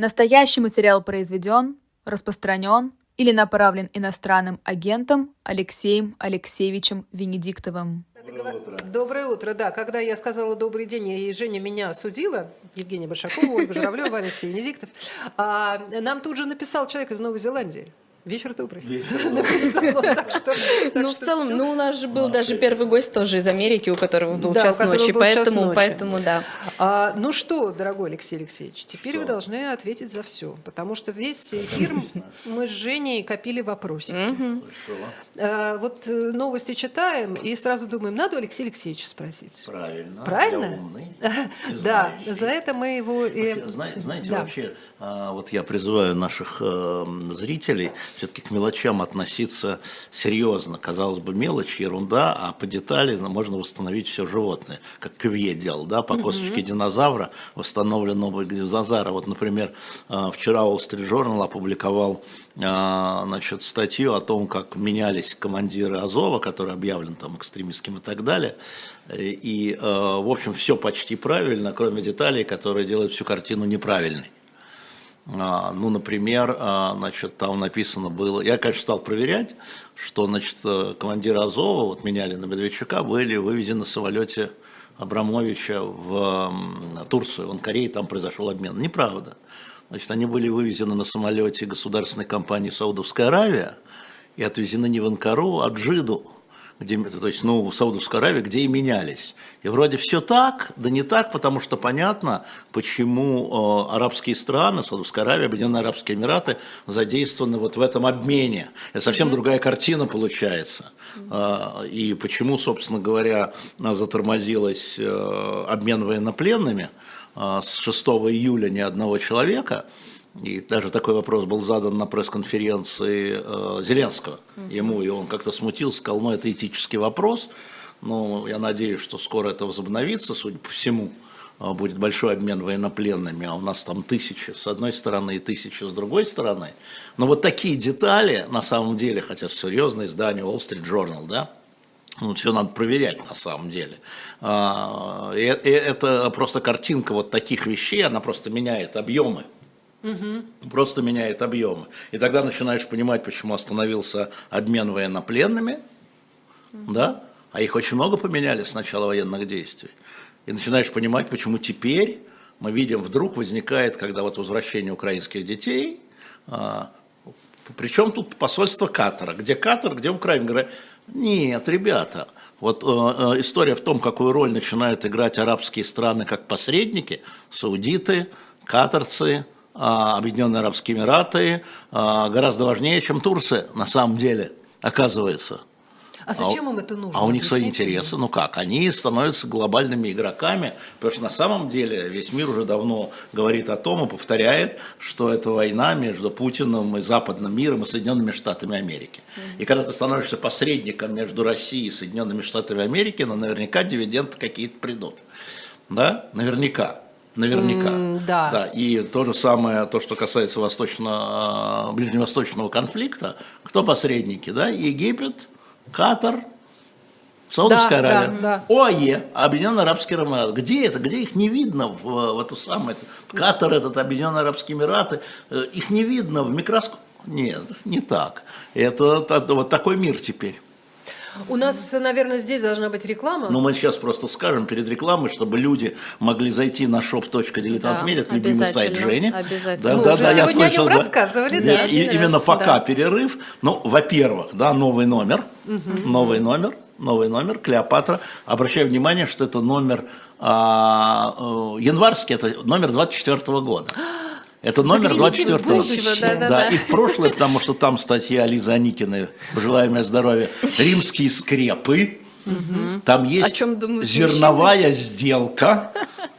Настоящий материал произведен, распространен или направлен иностранным агентом Алексеем Алексеевичем Венедиктовым. Доброе утро. Доброе утро, да. Когда я сказала добрый день, и Женя меня осудила, Евгения Башакова, Ольга Журавлева, Алексей Венедиктов, а, нам тут же написал человек из Новой Зеландии. Вечер добрый. Вечер добрый. Ну, в целом, ну, у нас же был даже первый гость тоже из Америки, у которого был час ночи, поэтому, поэтому, да. А, ну что, дорогой Алексей Алексеевич, теперь вы должны ответить за все, потому что весь эфир мы с Женей копили вопросы. А, вот э, новости читаем и сразу думаем, надо у Алексея Алексеевича спросить. Правильно. Правильно? Да, за это мы его... Знаете, вообще, а, вот я призываю наших э, зрителей все-таки к мелочам относиться серьезно. Казалось бы, мелочь, ерунда, а по детали можно восстановить все животное. Как Кве делал, да, по косточке динозавра восстановлен новый динозавр. Вот, например, а, вчера Wall Street Journal опубликовал а, значит, статью о том, как менялись командиры Азова, который объявлен там экстремистским и так далее. И, в общем, все почти правильно, кроме деталей, которые делают всю картину неправильной. А, ну, например, а, значит, там написано было, я, конечно, стал проверять, что, значит, э, командиры Азова, вот меняли на Медведчука, были вывезены на самолете Абрамовича в Турцию, в Анкаре, там произошел обмен. Неправда. Значит, они были вывезены на самолете государственной компании Саудовская Аравия и отвезены не в Анкару, а в Джиду, где, то есть, ну, в Саудовской Аравии, где и менялись. И вроде все так, да не так, потому что понятно, почему э, арабские страны, Саудовская Аравия, Объединенные Арабские Эмираты задействованы вот в этом обмене. Это совсем mm-hmm. другая картина получается. Mm-hmm. Э, и почему, собственно говоря, затормозилась э, обмен военнопленными э, с 6 июля ни одного человека – и даже такой вопрос был задан на пресс-конференции э, Зеленского ему, и он как-то смутился, сказал, ну это этический вопрос, но я надеюсь, что скоро это возобновится, судя по всему, э, будет большой обмен военнопленными, а у нас там тысячи с одной стороны и тысячи с другой стороны. Но вот такие детали, на самом деле, хотя серьезное издание Wall Street Journal, да, ну, все надо проверять на самом деле. А, и, и это просто картинка вот таких вещей, она просто меняет объемы Угу. Просто меняет объемы. И тогда начинаешь понимать, почему остановился обмен военнопленными, угу. да? а их очень много поменяли с начала военных действий. И начинаешь понимать, почему теперь мы видим, вдруг возникает, когда вот возвращение украинских детей, а, причем тут посольство Катара, где Катар, где Украина. Говорят, нет, ребята, вот э, э, история в том, какую роль начинают играть арабские страны как посредники, саудиты, катарцы, Объединенные Арабские Эмираты а, гораздо важнее, чем Турция на самом деле, оказывается. А зачем а, им это нужно? А у них свои интересы. Ну как? Они становятся глобальными игроками, потому что на самом деле весь мир уже давно говорит о том и повторяет, что это война между Путиным и западным миром и Соединенными Штатами Америки. И когда ты становишься посредником между Россией и Соединенными Штатами Америки, ну наверняка дивиденды какие-то придут. Да? Наверняка. Наверняка. Mm, да. да. И то же самое, то, что касается восточно, ближневосточного конфликта, кто посредники, да? Египет, Катар, Саудовская да, Аравия, да, да. ОАЕ, Объединенные Арабские Эмираты. Где это? Где их не видно в, в эту самую... Катар, этот Объединенные Арабские Эмираты, э, их не видно в микроскоп. Нет, не так. Это, это вот такой мир теперь. У нас, наверное, здесь должна быть реклама. Ну, мы сейчас просто скажем перед рекламой, чтобы люди могли зайти на shop.diletantmedia, да, любимый сайт Жени. Обязательно. Да, мы да, уже да, я слышал, да. рассказывали, да. И, именно раз, пока да. перерыв. Ну, во-первых, да, новый номер, угу. новый номер, новый номер, Клеопатра. Обращаю внимание, что это номер а, э, январский, это номер 24 года. Это номер 24 да, да, да, и в прошлое, потому что там статья Лизы Аникиной, пожелаем мне здоровья, римские скрепы, там есть зерновая сделка,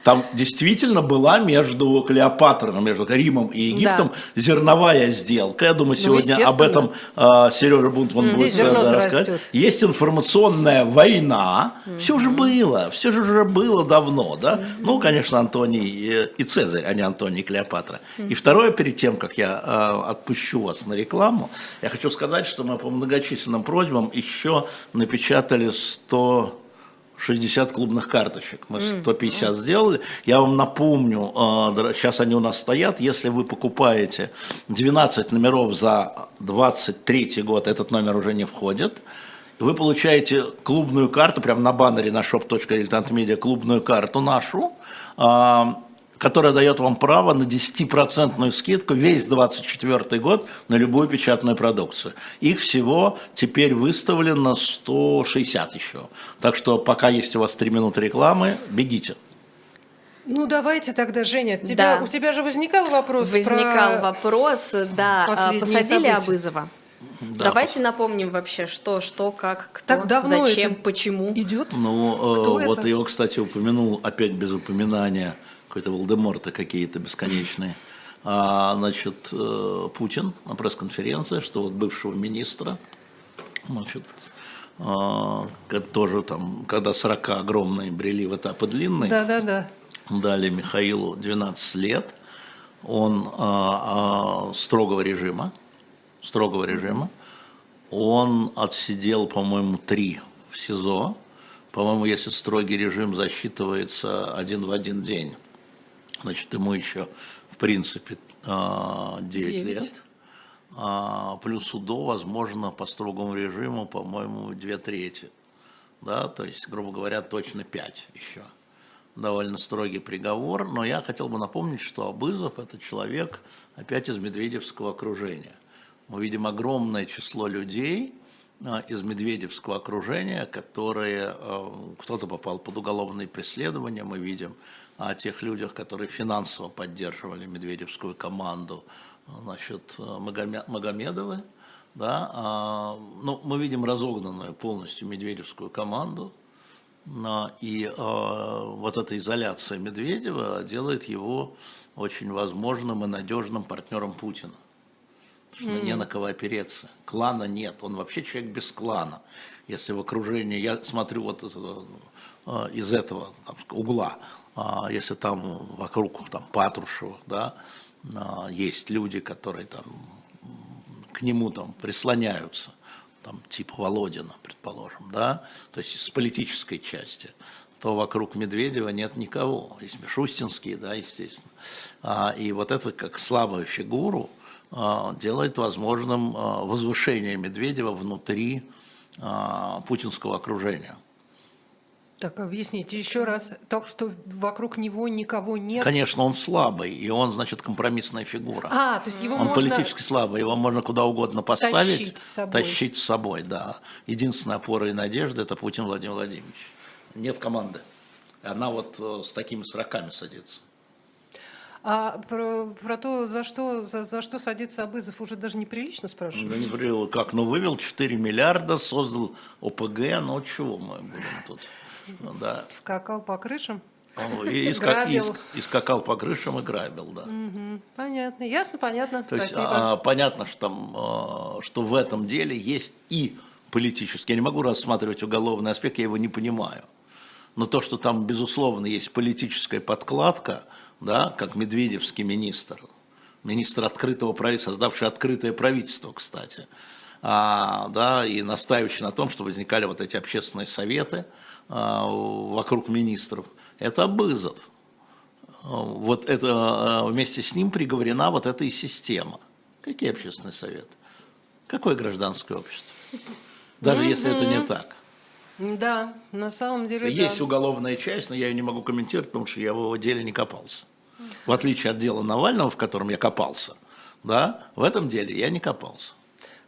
там действительно была между Клеопатрой, между Римом и Египтом да. зерновая сделка. Я думаю, ну, сегодня ну, об этом э, Сережа Бунтман mm, будет да, рассказать. Есть информационная война. Mm-hmm. Все же было, все же уже было давно, да. Mm-hmm. Ну, конечно, Антоний и Цезарь, а не Антоний и Клеопатра. Mm-hmm. И второе, перед тем, как я э, отпущу вас на рекламу, я хочу сказать, что мы по многочисленным просьбам еще напечатали 100 60 клубных карточек. Мы 150 сделали. Я вам напомню, сейчас они у нас стоят, если вы покупаете 12 номеров за 23 год, этот номер уже не входит, вы получаете клубную карту, прямо на баннере на shop.diletantmedia, клубную карту нашу, которая дает вам право на 10% скидку весь 24 год на любую печатную продукцию. Их всего теперь выставлено 160 еще. Так что пока есть у вас 3 минуты рекламы, бегите. Ну давайте тогда, Женя, тебя, да. у тебя же возникал вопрос. Возникал про вопрос, да, а, посадили события. Абызова. Да, Давайте пос... напомним вообще, что, что, как, кто, так давно зачем, почему. Идет? Ну, кто э, вот это? его, кстати, упомянул опять без упоминания какой-то Волдеморта какие-то бесконечные. А, значит, э, Путин на пресс-конференции, что вот бывшего министра, значит, а, тоже там, когда 40 огромные брели в этапы длинные, да, да, да. дали Михаилу 12 лет, он а, а, строгого режима, строгого режима, он отсидел, по-моему, три в СИЗО, по-моему, если строгий режим засчитывается один в один день, Значит, ему еще, в принципе, 9, а, 9. лет. А, плюс УДО, возможно, по строгому режиму, по-моему, две трети. Да, то есть, грубо говоря, точно 5 еще. Довольно строгий приговор, но я хотел бы напомнить, что Абызов – это человек опять из медведевского окружения. Мы видим огромное число людей а, из медведевского окружения, которые, кто-то попал под уголовные преследования, мы видим о тех людях, которые финансово поддерживали медведевскую команду, значит, Магомедовы, да, а, ну, мы видим разогнанную полностью медведевскую команду, и а, вот эта изоляция Медведева делает его очень возможным и надежным партнером Путина. Потому что mm. не на кого опереться. Клана нет. Он вообще человек без клана. Если в окружении, я смотрю вот из, а, из этого там, угла, а, если там вокруг там, Патрушева, да, а, есть люди, которые там к нему там прислоняются, там, типа Володина, предположим, да, то есть с политической части, то вокруг Медведева нет никого. Есть Мишустинские, да, естественно. А, и вот это как слабую фигуру делает возможным возвышение Медведева внутри путинского окружения. Так, объясните еще раз, так что вокруг него никого нет. Конечно, он слабый, и он, значит, компромиссная фигура. А, то есть его он можно... политически слабый, его можно куда угодно поставить, тащить с собой. Тащить с собой, да. Единственная опора и надежда – это Путин Владимир Владимирович. Нет команды. Она вот э, с такими сроками садится. А про, про то, за что, за, за что садится Абызов, уже даже неприлично спрашивать. Да не прилично. Как? Ну, вывел 4 миллиарда, создал ОПГ, ну чего мы будем тут? Ну да. Скакал по крышам? И, и, и, и скакал по крышам и грабил, да. Угу, понятно, ясно, понятно. То есть а, понятно, что, там, а, что в этом деле есть и политический. Я не могу рассматривать уголовный аспект, я его не понимаю. Но то, что там, безусловно, есть политическая подкладка, да, как Медведевский министр, министр открытого правительства, создавший открытое правительство, кстати, а, да, и настаивающий на том, что возникали вот эти общественные советы, а, вокруг министров, это Бызов. Вот это а, вместе с ним приговорена вот эта и система. Какие общественные советы? Какое гражданское общество? Даже если это не так. Да, на самом деле. Есть да. уголовная часть, но я ее не могу комментировать, потому что я в его деле не копался. В отличие от дела Навального, в котором я копался, да, в этом деле я не копался.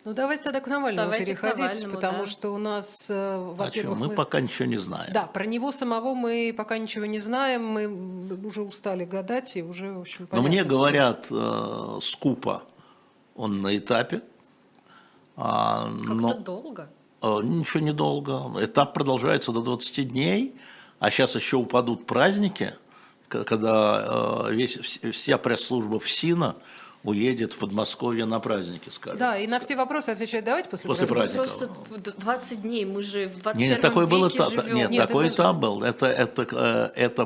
Ну давайте тогда к Навальному давайте переходить, к Навальному, потому да. что у нас, э, во-первых, мы, мы пока ничего не знаем. Да, про него самого мы пока ничего не знаем, мы уже устали гадать и уже, в общем, Но мне говорят э, скупо, он на этапе. А, Как-то но, долго. Э, ничего не долго. Этап продолжается до 20 дней, а сейчас еще упадут праздники, когда э, весь, вся пресс-служба ФСИНа уедет в Подмосковье на праздники, скажем. Да, и на все вопросы отвечать давайте после, после праздника. Просто 20 дней, мы же в 21 нет, такой веке было, живем. Нет, нет такой этап был. Это, это, э, это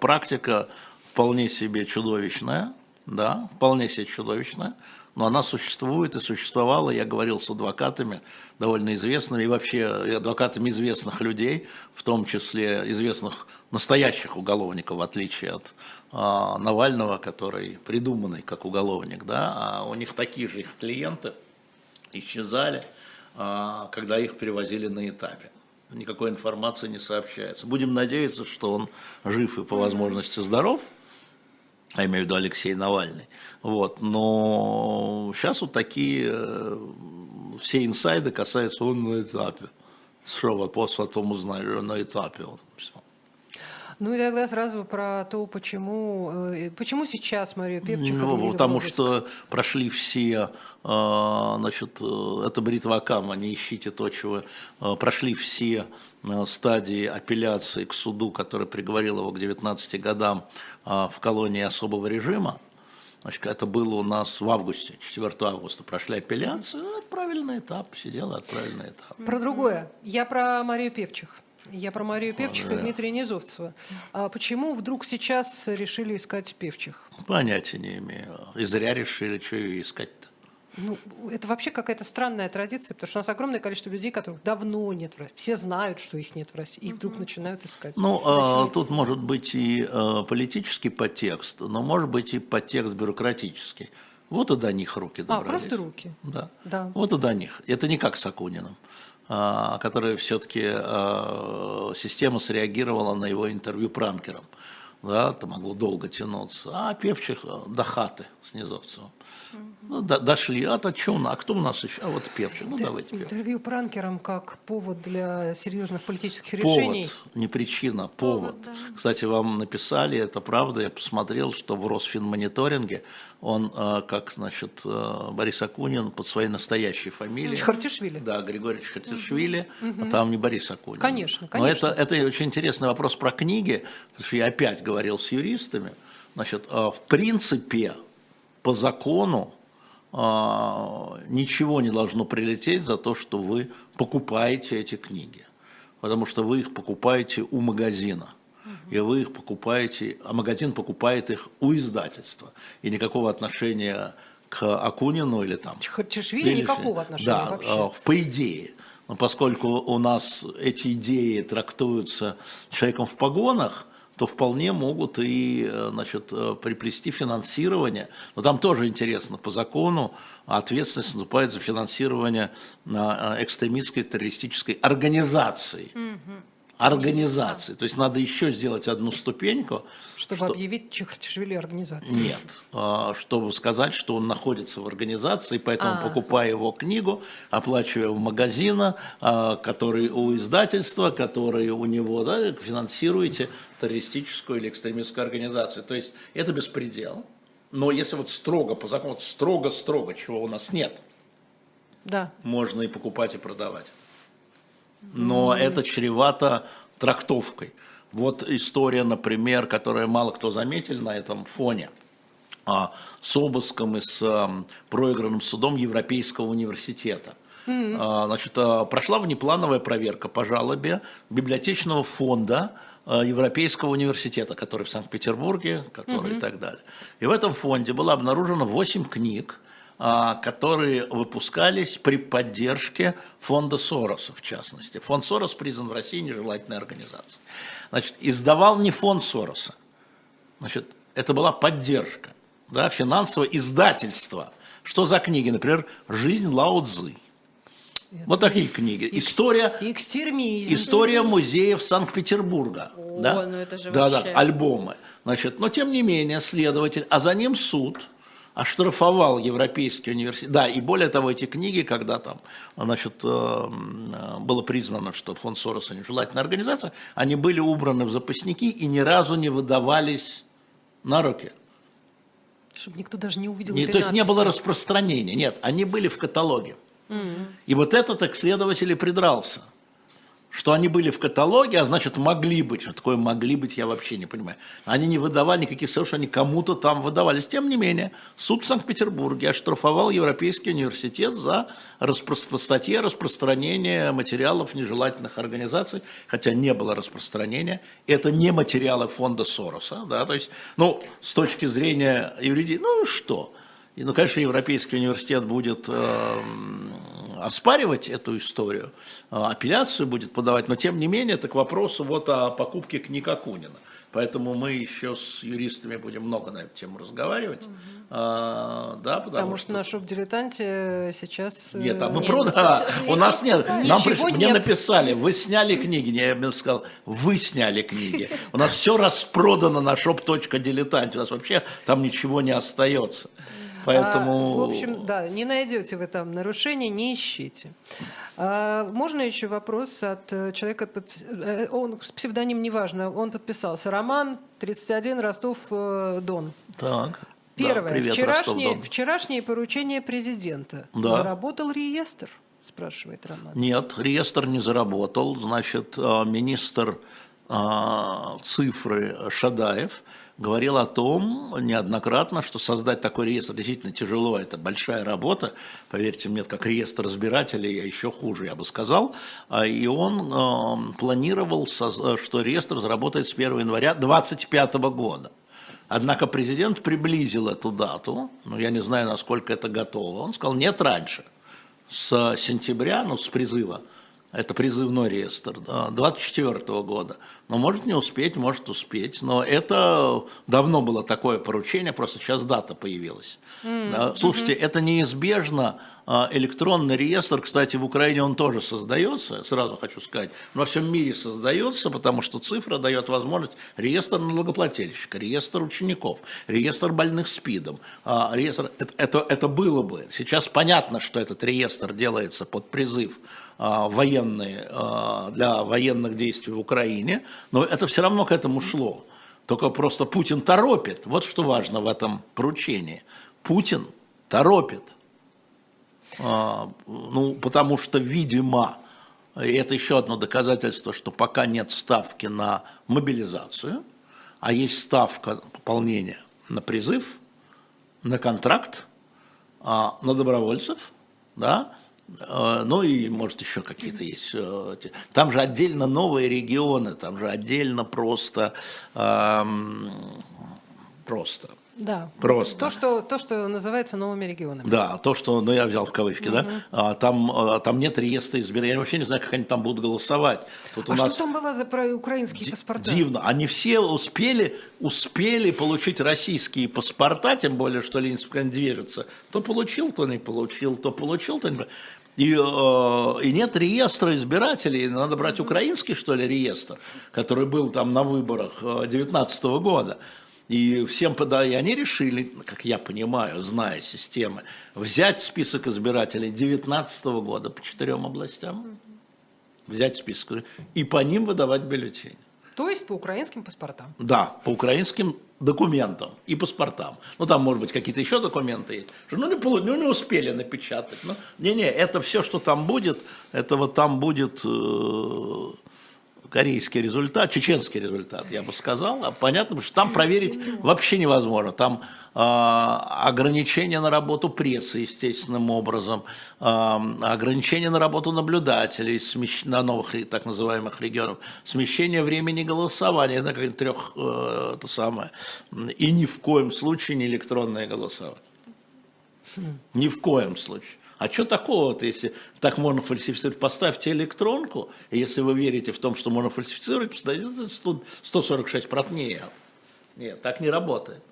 практика вполне себе чудовищная, да, вполне себе чудовищная, но она существует и существовала, я говорил с адвокатами довольно известными, и вообще адвокатами известных людей, в том числе известных настоящих уголовников, в отличие от а, Навального, который придуманный как уголовник, да, а у них такие же их клиенты исчезали, а, когда их перевозили на этапе. Никакой информации не сообщается. Будем надеяться, что он жив и по возможности здоров, я имею в виду Алексей Навальный. Вот. Но сейчас вот такие э, все инсайды касаются он на этапе. Что вот после потом узнали, на этапе он. Все. Ну и тогда сразу про то, почему, э, почему сейчас Мария Певчих Ну, потому что прошли все, э, значит, это бритва Акама, не ищите то, чего, прошли все стадии апелляции к суду, который приговорил его к 19 годам в колонии особого режима. Значит, это было у нас в августе, 4 августа. Прошли апелляцию, ну, отправили на этап, сидела, отправили на этап. Про другое. Я про Марию Певчих. Я про Марию Певчих и Дмитрия Низовцева. А почему вдруг сейчас решили искать Певчих? Понятия не имею. И зря решили, что ее искать-то. Ну, это вообще какая-то странная традиция, потому что у нас огромное количество людей, которых давно нет в России. Все знают, что их нет в России, и вдруг начинают искать. Ну, а, тут может быть и а, политический подтекст, но может быть и подтекст бюрократический. Вот и до них руки добрались. А, просто руки. Да. да. Вот и до них. Это не как с Акуниным. А, который все-таки а, система среагировала на его интервью пранкером. Да, это могло долго тянуться. А певчих а, до хаты с Низовцевым. Ну, до, дошли. А то что, а кто у нас еще? А вот Певчик. Ну, давайте Певчик. Интервью пранкером как повод для серьезных политических решений? Повод, не причина, повод. повод да. Кстати, вам написали, это правда, я посмотрел, что в Росфинмониторинге он, э, как, значит, э, Борис Акунин под своей настоящей фамилией. Хартишвили. Да, Григорий Хартишвили, угу. а там не Борис Акунин. Конечно, конечно. Но это, это очень интересный вопрос про книги, потому что я опять говорил с юристами. Значит, э, в принципе, по закону ничего не должно прилететь за то, что вы покупаете эти книги. Потому что вы их покупаете у магазина. И вы их покупаете, а магазин покупает их у издательства. И никакого отношения к Акунину или там... Чешвили никакого отношения да, вообще. А, по идее. Но поскольку у нас эти идеи трактуются человеком в погонах, то вполне могут и э, значит, э, приплести финансирование. Но там тоже интересно, по закону ответственность наступает за финансирование э, экстремистской террористической организации. Mm-hmm организации. То есть надо еще сделать одну ступеньку. Чтобы что... объявить Чехартишвили организацией. Нет. А, чтобы сказать, что он находится в организации, поэтому а. покупая его книгу, оплачивая в магазина, который у издательства, который у него, да, финансируете террористическую или экстремистскую организацию. То есть это беспредел. Но если вот строго по закону, строго-строго, чего у нас нет, да. можно и покупать, и продавать но это чревато трактовкой. Вот история, например, которую мало кто заметил на этом фоне, а, с обыском и с проигранным судом Европейского университета. Mm-hmm. Значит, а, прошла внеплановая проверка по жалобе библиотечного фонда Европейского университета, который в Санкт-Петербурге, который mm-hmm. и так далее. И в этом фонде было обнаружено 8 книг, которые выпускались при поддержке фонда Сороса, в частности. Фонд Сорос признан в России нежелательной организацией. Значит, издавал не фонд Сороса. Значит, это была поддержка, да, финансовое издательство. Что за книги? Например, «Жизнь Лао Цзы». Вот такие книги. История, Экстермизм. история музеев Санкт-Петербурга. О, да? ну это же да, вообще... да, альбомы. Значит, но тем не менее, следователь, а за ним суд – оштрафовал Европейский университет. Да, и более того, эти книги, когда там, значит, э, э, было признано, что фонд Сороса нежелательная организация, они были убраны в запасники и ни разу не выдавались на руки. Чтобы никто даже не увидел не, То есть не было распространения. Нет, они были в каталоге. Mm-hmm. И вот это так следователь и придрался. Что они были в каталоге, а значит могли быть. Что такое могли быть, я вообще не понимаю. Они не выдавали никаких совершенно, они кому-то там выдавались. Тем не менее, суд в Санкт-Петербурге оштрафовал Европейский университет за распро... статье распространения материалов нежелательных организаций, хотя не было распространения. Это не материалы фонда Сороса. Да? То есть, ну, с точки зрения юридии, ну что? И, ну, конечно, Европейский университет будет э, оспаривать эту историю, э, апелляцию будет подавать, но тем не менее, это к вопросу вот о покупке книг Акунина. Поэтому мы еще с юристами будем много на эту тему разговаривать. Угу. А, да, потому, потому что, что на шоп-дилетанте сейчас... Э, нет, а мы продали. А, у нас нет. Нам приш... нет. Мне написали, вы сняли книги. Я им сказал, вы сняли книги. У нас все распродано на shop.diletant. У нас вообще там ничего не остается. Поэтому... А, в общем, да, не найдете вы там нарушения, не ищите. А, можно еще вопрос от э, человека, под, э, он псевдоним неважно, он подписался. Роман, 31, Ростов-Дон. Э, так. Первое. Да, привет, вчерашнее, вчерашнее поручение президента. Да. Заработал реестр? Спрашивает Роман. Нет, реестр не заработал. Значит, министр цифры Шадаев говорил о том неоднократно, что создать такой реестр действительно тяжело, это большая работа, поверьте мне, как реестр разбирателей, я еще хуже, я бы сказал, а, и он э, планировал, что реестр заработает с 1 января 2025 года. Однако президент приблизил эту дату, но я не знаю, насколько это готово. Он сказал, нет раньше, с сентября, ну, с призыва это призывной реестр, 24 года. Но может не успеть, может успеть. Но это давно было такое поручение, просто сейчас дата появилась. Mm-hmm. Слушайте, это неизбежно. А, электронный реестр, кстати, в Украине он тоже создается, сразу хочу сказать, во всем мире создается, потому что цифра дает возможность реестр налогоплательщика, реестр учеников, реестр больных СПИДом. А, реестр, это, это, это было бы. Сейчас понятно, что этот реестр делается под призыв а, военные, для военных действий в Украине, но это все равно к этому шло. Только просто Путин торопит. Вот что важно в этом поручении. Путин торопит. А, ну, потому что, видимо, и это еще одно доказательство, что пока нет ставки на мобилизацию, а есть ставка пополнения на призыв, на контракт, на добровольцев, да, ну и, может, еще какие-то есть. Э, там же отдельно новые регионы, там же отдельно просто, просто. Да. Просто. То, что, то, что называется новыми регионами. Да, то, что, ну я взял в кавычки, угу. да, а, там, а, там нет реестра избирателей. Я вообще не знаю, как они там будут голосовать. Тут а у нас что там было за про украинские паспорта? Дивно. Они все успели, успели получить российские паспорта, тем более, что Ленинск движется. То получил, то не получил, то получил, то не получил. И, э, и нет реестра избирателей, надо брать украинский, что ли, реестр, который был там на выборах 2019 э, года. И всем, да, и они решили, как я понимаю, зная системы, взять список избирателей 2019 года по четырем областям, взять список и по ним выдавать бюллетени. То есть по украинским паспортам? Да, по украинским документам и паспортам. Ну, там, может быть, какие-то еще документы есть. Ну, не, ну, не успели напечатать. Ну, не-не, это все, что там будет, это вот там будет э, корейский результат, чеченский результат, я бы сказал. А понятно, что там проверить вообще невозможно. Там э, ограничения на работу прессы естественным образом, э, ограничения на работу наблюдателей смещ... на новых так называемых регионах, смещение времени голосования, я знаю, как трех, э, это самое, и ни в коем случае не электронное голосование. Ни в коем случае. А что такого-то, если так можно фальсифицировать? Поставьте электронку, и если вы верите в том, что можно фальсифицировать, поставьте 146 прот. Нет, нет, так не работает.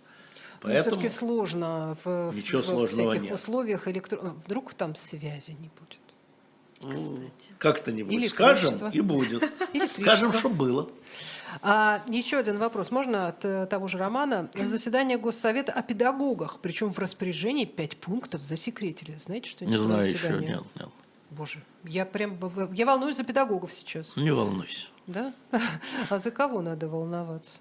Поэтому все-таки сложно в, ничего в, сложного всяких нет. условиях электро... Вдруг там связи не будет. Ну, как-то не будет. Скажем, и будет. Скажем, что было. А, еще один вопрос. Можно от э, того же Романа? Заседание Госсовета о педагогах, причем в распоряжении пять пунктов засекретили. Знаете, что Не знаю еще, нет, нет. Боже, я прям я волнуюсь за педагогов сейчас. Не волнуйся. Да? А за кого надо волноваться?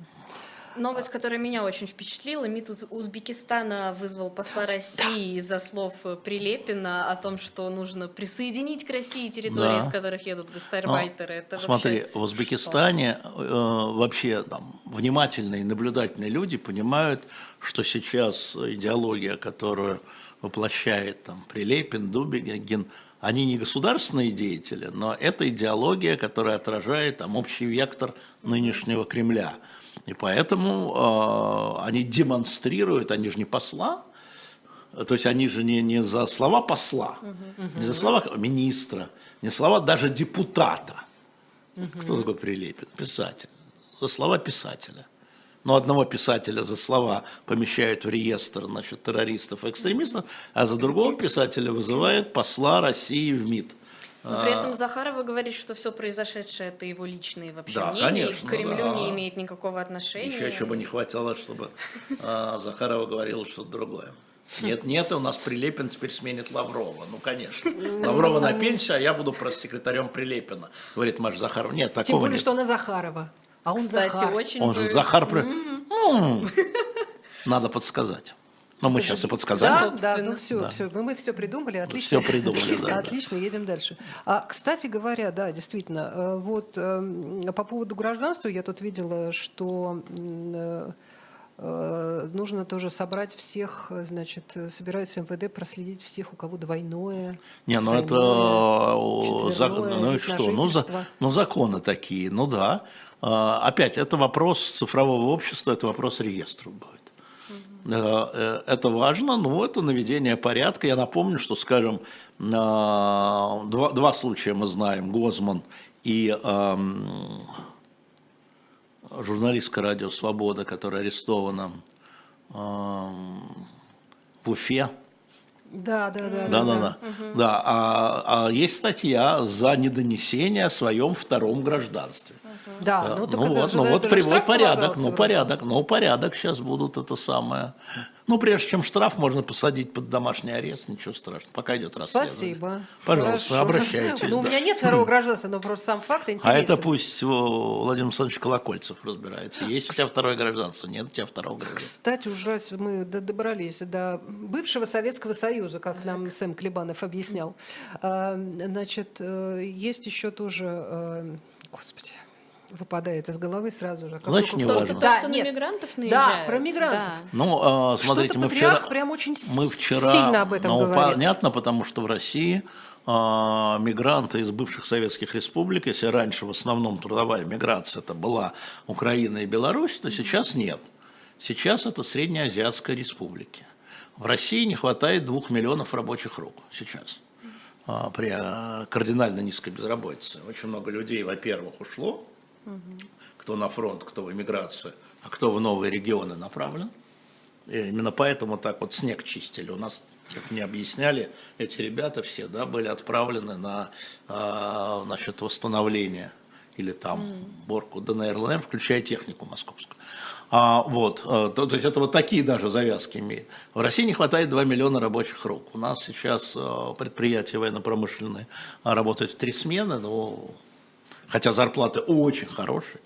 Новость, которая меня очень впечатлила, МИД Узбекистана вызвал посла России да. из-за слов Прилепина о том, что нужно присоединить к России территории, да. с которых едут гастарбайтеры. Ну, Это смотри, в Узбекистане э, вообще там, внимательные, наблюдательные люди понимают, что сейчас идеология, которую воплощает там, Прилепин, Дубин, они не государственные деятели, но это идеология, которая отражает там, общий вектор нынешнего Кремля. И поэтому э, они демонстрируют, они же не посла, то есть они же не, не за слова посла, не за слова министра, не слова даже депутата. Кто такой Прилепин? Писатель. За слова писателя. Но одного писателя за слова помещают в реестр значит, террористов и экстремистов, а за другого писателя вызывает посла России в МИД. Но при этом Захарова говорит, что все произошедшее это его личные вообще да, мнения, конечно, к Кремлю да. не имеет никакого отношения. Еще, еще бы не хватало, чтобы а, Захарова говорила что-то другое. Нет, нет, у нас Прилепин теперь сменит Лаврова. Ну, конечно. Лаврова на пенсию, а я буду просто секретарем Прилепина. Говорит Маша Захарова. Нет, такого Тем более, нет. что она Захарова. А он Кстати, Захар. очень Он же Захар. Надо подсказать. Но мы сейчас и подсказали. Да, да, ну все, да. все, мы, мы все придумали, отлично. Все придумали, да. Отлично, едем дальше. А, кстати говоря, да, действительно, э, вот э, по поводу гражданства я тут видела, что э, нужно тоже собрать всех, значит, собирается МВД проследить всех, у кого двойное. Не, ну это за, ну и что, ну, за, ну законы такие, ну да. А, опять, это вопрос цифрового общества, это вопрос реестров будет. Э, это важно, но это наведение порядка. Я напомню, что, скажем, два, два случая мы знаем, Гозман и эм, журналистка радио «Свобода», которая арестована эм, в Уфе, да, да, да. Да, да, да. да. Угу. да. А, а есть статья за недонесение о своем втором гражданстве. Да, да. ну, ну вот, ну вот прямой порядок, ну порядок, ну порядок сейчас будут это самое. Ну, прежде чем штраф, можно посадить под домашний арест, ничего страшного, пока идет расследование. Спасибо. Пожалуйста, Хорошо. обращайтесь. Ну, у меня нет второго гражданства, но просто сам факт интересен. А это пусть Владимир Александрович Колокольцев разбирается. Есть у тебя второе гражданство, нет у тебя второго гражданства. Кстати, уже мы добрались до бывшего Советского Союза, как нам Сэм Клебанов объяснял. А, значит, э, есть еще тоже, э, господи, выпадает из головы сразу же. Значит, не то, важно. Что, да, что нет. на мигрантов наезжают. Да, про мигрантов. Да. Ну, э, смотрите, мы вчера, прям очень мы вчера сильно об этом ну, говорит. Понятно, потому что в России э, мигранты из бывших советских республик, если раньше в основном трудовая миграция это была Украина и Беларусь, то сейчас нет. Сейчас это Среднеазиатская республики. В России не хватает двух миллионов рабочих рук сейчас при э, кардинально низкой безработице. Очень много людей, во-первых, ушло кто на фронт, кто в эмиграцию, а кто в новые регионы направлен. И именно поэтому так вот снег чистили. У нас, как мне объясняли, эти ребята все да, были отправлены на э, значит, восстановление или там борку ДНР, ЛНР, включая технику московскую. А, вот, э, то, то есть это вот такие даже завязки имеет. В России не хватает 2 миллиона рабочих рук. У нас сейчас э, предприятия военно-промышленные работают в три смены, но хотя зарплаты очень хорошие.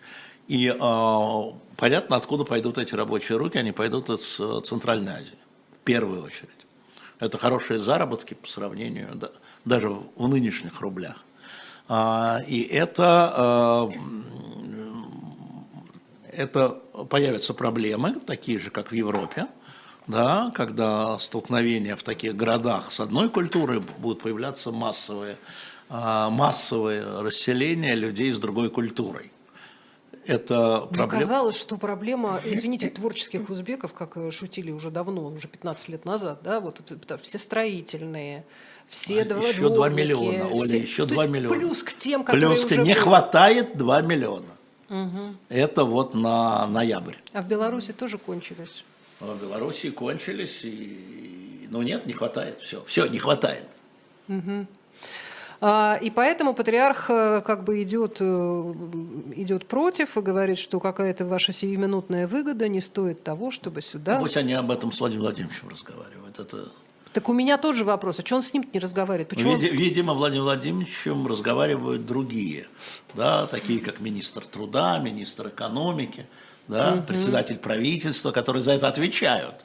И э, понятно, откуда пойдут эти рабочие руки, они пойдут из э, Центральной Азии, в первую очередь. Это хорошие заработки по сравнению, да, даже в нынешних рублях. А, и это, э, это появятся проблемы, такие же, как в Европе, да, когда столкновения в таких городах с одной культурой будут появляться массовые массовое расселение людей с другой культурой. Это проблема. Мне казалось, что проблема, извините, творческих узбеков, как шутили уже давно, уже 15 лет назад, да, вот все строительные, все а, два Еще 2 миллиона, Оля, все, еще 2 миллиона. Плюс к тем, которые Плюс уже не были. хватает 2 миллиона. Угу. Это вот на ноябрь. А в Беларуси тоже кончились? А в Беларуси кончились, и... но нет, не хватает, все, все, не хватает. Угу. А, и поэтому патриарх э, как бы идет, э, идет против и говорит, что какая-то ваша сиюминутная выгода не стоит того, чтобы сюда... Ну, пусть они об этом с Владимиром Владимировичем разговаривают. Это... Так у меня тоже вопрос, а что он с ним не разговаривает? Почему Види, Видимо, Владимир Владимировичем разговаривают другие, да, такие как министр труда, министр экономики. да, угу. председатель правительства, которые за это отвечают.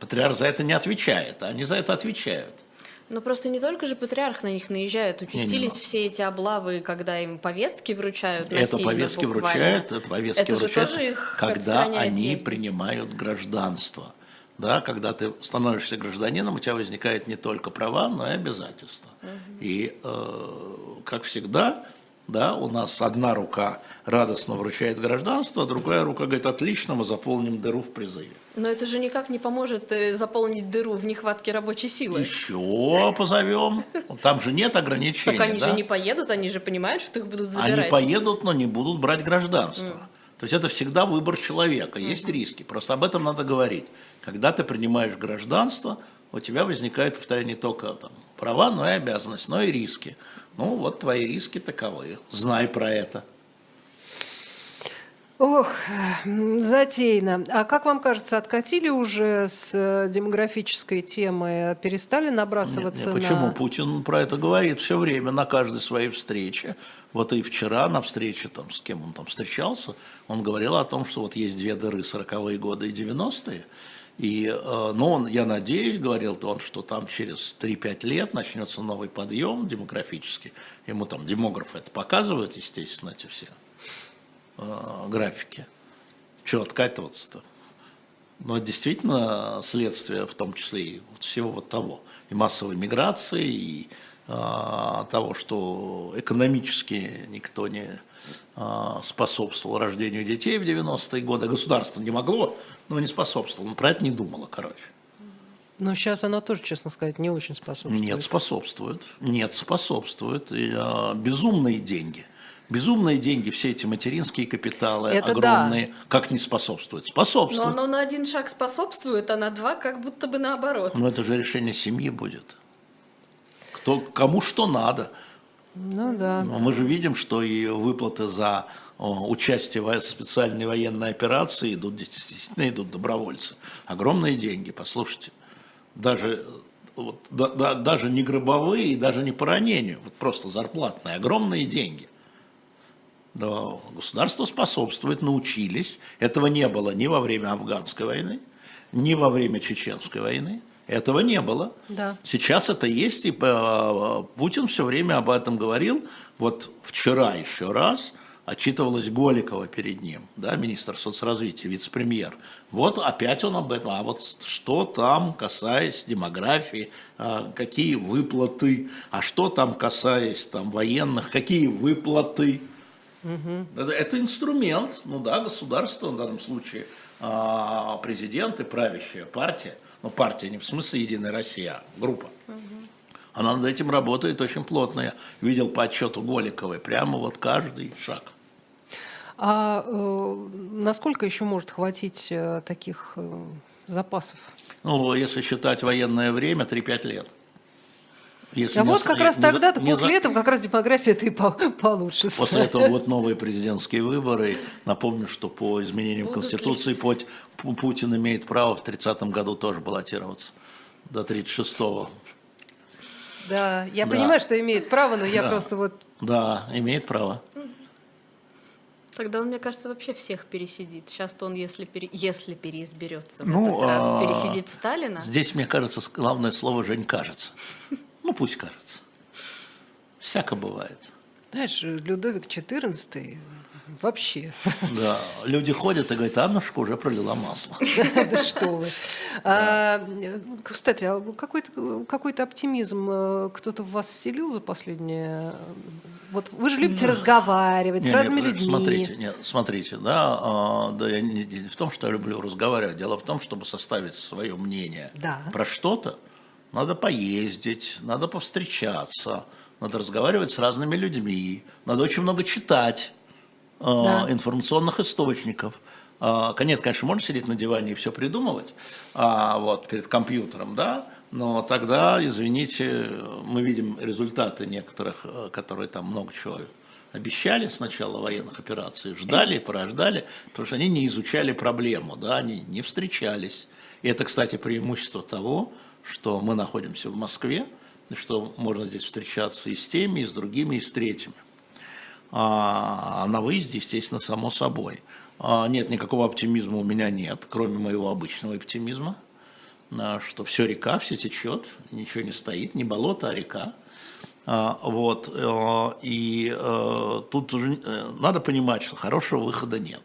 Патриарх за это не отвечает, а они за это отвечают. Ну просто не только же патриарх на них наезжает, участились не, не, все эти облавы, когда им повестки вручают. Это повестки буквально. вручают, это повестки это вручают, когда они ездить. принимают гражданство. Да, когда ты становишься гражданином, у тебя возникают не только права, но и обязательства. Угу. И, э, как всегда, да, у нас одна рука радостно вручает гражданство, а другая рука говорит, отлично, мы заполним дыру в призыве. Но это же никак не поможет э, заполнить дыру в нехватке рабочей силы. Еще позовем. Там же нет ограничений. Так они да? же не поедут, они же понимают, что их будут забирать. Они поедут, но не будут брать гражданство. Mm. То есть это всегда выбор человека, есть mm-hmm. риски. Просто об этом надо говорить. Когда ты принимаешь гражданство, у тебя возникает, повторяю, не только там, права, но и обязанность, но и риски. Ну вот твои риски таковы. Знай про это. Ох, затейно. А как вам кажется, откатили уже с э, демографической темы, перестали набрасываться нет, нет, почему? Путин про это говорит все время, на каждой своей встрече. Вот и вчера на встрече, там, с кем он там встречался, он говорил о том, что вот есть две дыры 40-е годы и 90-е. И, э, ну, он, я надеюсь, говорил он, что там через 3-5 лет начнется новый подъем демографический. Ему там демографы это показывают, естественно, эти все э, графике. Чего откатываться-то? Но действительно следствие, в том числе и всего вот того, и массовой миграции, и того, что экономически никто не э, способствовал рождению детей в 90-е годы. Государство не могло, но не способствовало. Но про это не думало, короче. Но сейчас оно тоже, честно сказать, не очень способствует. Нет, способствует. Нет, способствует. И, э, безумные деньги – Безумные деньги, все эти материнские капиталы Это огромные, да. как не способствует? Способствует. Но оно на один шаг способствует, а на два как будто бы наоборот. Но это же решение семьи будет. Кто, кому что надо. Ну да. Мы же видим, что и выплаты за участие в специальной военной операции идут, действительно идут добровольцы. Огромные деньги, послушайте. Даже вот, да, да, даже не гробовые, даже не по ранению, вот просто зарплатные, огромные деньги. Но государство способствует, научились. Этого не было ни во время афганской войны, ни во время чеченской войны. Этого не было. Да. Сейчас это есть, и э, Путин все время об этом говорил. Вот вчера еще раз отчитывалась Голикова перед ним, да, министр соцразвития, вице-премьер. Вот опять он об этом. А вот что там, касаясь демографии, э, какие выплаты, а что там, касаясь там, военных, какие выплаты. Угу. Это, это инструмент, ну да, государство, в данном случае а, президент и правящая партия, ну партия не в смысле Единая Россия, а группа. Угу. Она над этим работает очень плотно. Я видел по отчету Голиковой прямо вот каждый шаг. А э, насколько еще может хватить э, таких э, запасов? Ну, если считать военное время, 3-5 лет. Если а не, вот как не, раз тогда-то, после за... этого, как раз демография-то и по, получше После этого вот новые президентские выборы. Напомню, что по изменениям Будут Конституции ли? Путин имеет право в 30-м году тоже баллотироваться. До 36-го. Да, я да. понимаю, что имеет право, но я да. просто вот... Да, имеет право. Тогда он, мне кажется, вообще всех пересидит. Сейчас-то он, если, пере... если переизберется в ну, этот раз, а... пересидит Сталина. Здесь, мне кажется, главное слово «Жень кажется». Ну, пусть кажется. Всяко бывает. Знаешь, Людовик XIV вообще. Да, люди ходят и говорят, Аннушка уже пролила масло. Да что вы. А, кстати, а какой-то какой оптимизм э, кто-то в вас вселил за последнее... Вот вы же любите разговаривать с разными людьми. Смотрите, нет, смотрите, да, а, да, я не в том, что я люблю разговаривать, дело в том, чтобы составить свое мнение про что-то, надо поездить, надо повстречаться, надо разговаривать с разными людьми, надо очень много читать э, да. информационных источников. Э, нет, конечно, можно сидеть на диване и все придумывать, а, вот, перед компьютером, да, но тогда, извините, мы видим результаты некоторых, э, которые там много чего обещали с начала военных операций, ждали, порождали, потому что они не изучали проблему, да, они не встречались. И это, кстати, преимущество того, что мы находимся в Москве, что можно здесь встречаться и с теми, и с другими, и с третьими. А на выезде, естественно, само собой. А, нет, никакого оптимизма у меня нет, кроме моего обычного оптимизма, а, что все река, все течет, ничего не стоит, не болото, а река. А, вот, и тут э, надо понимать, что хорошего выхода нет.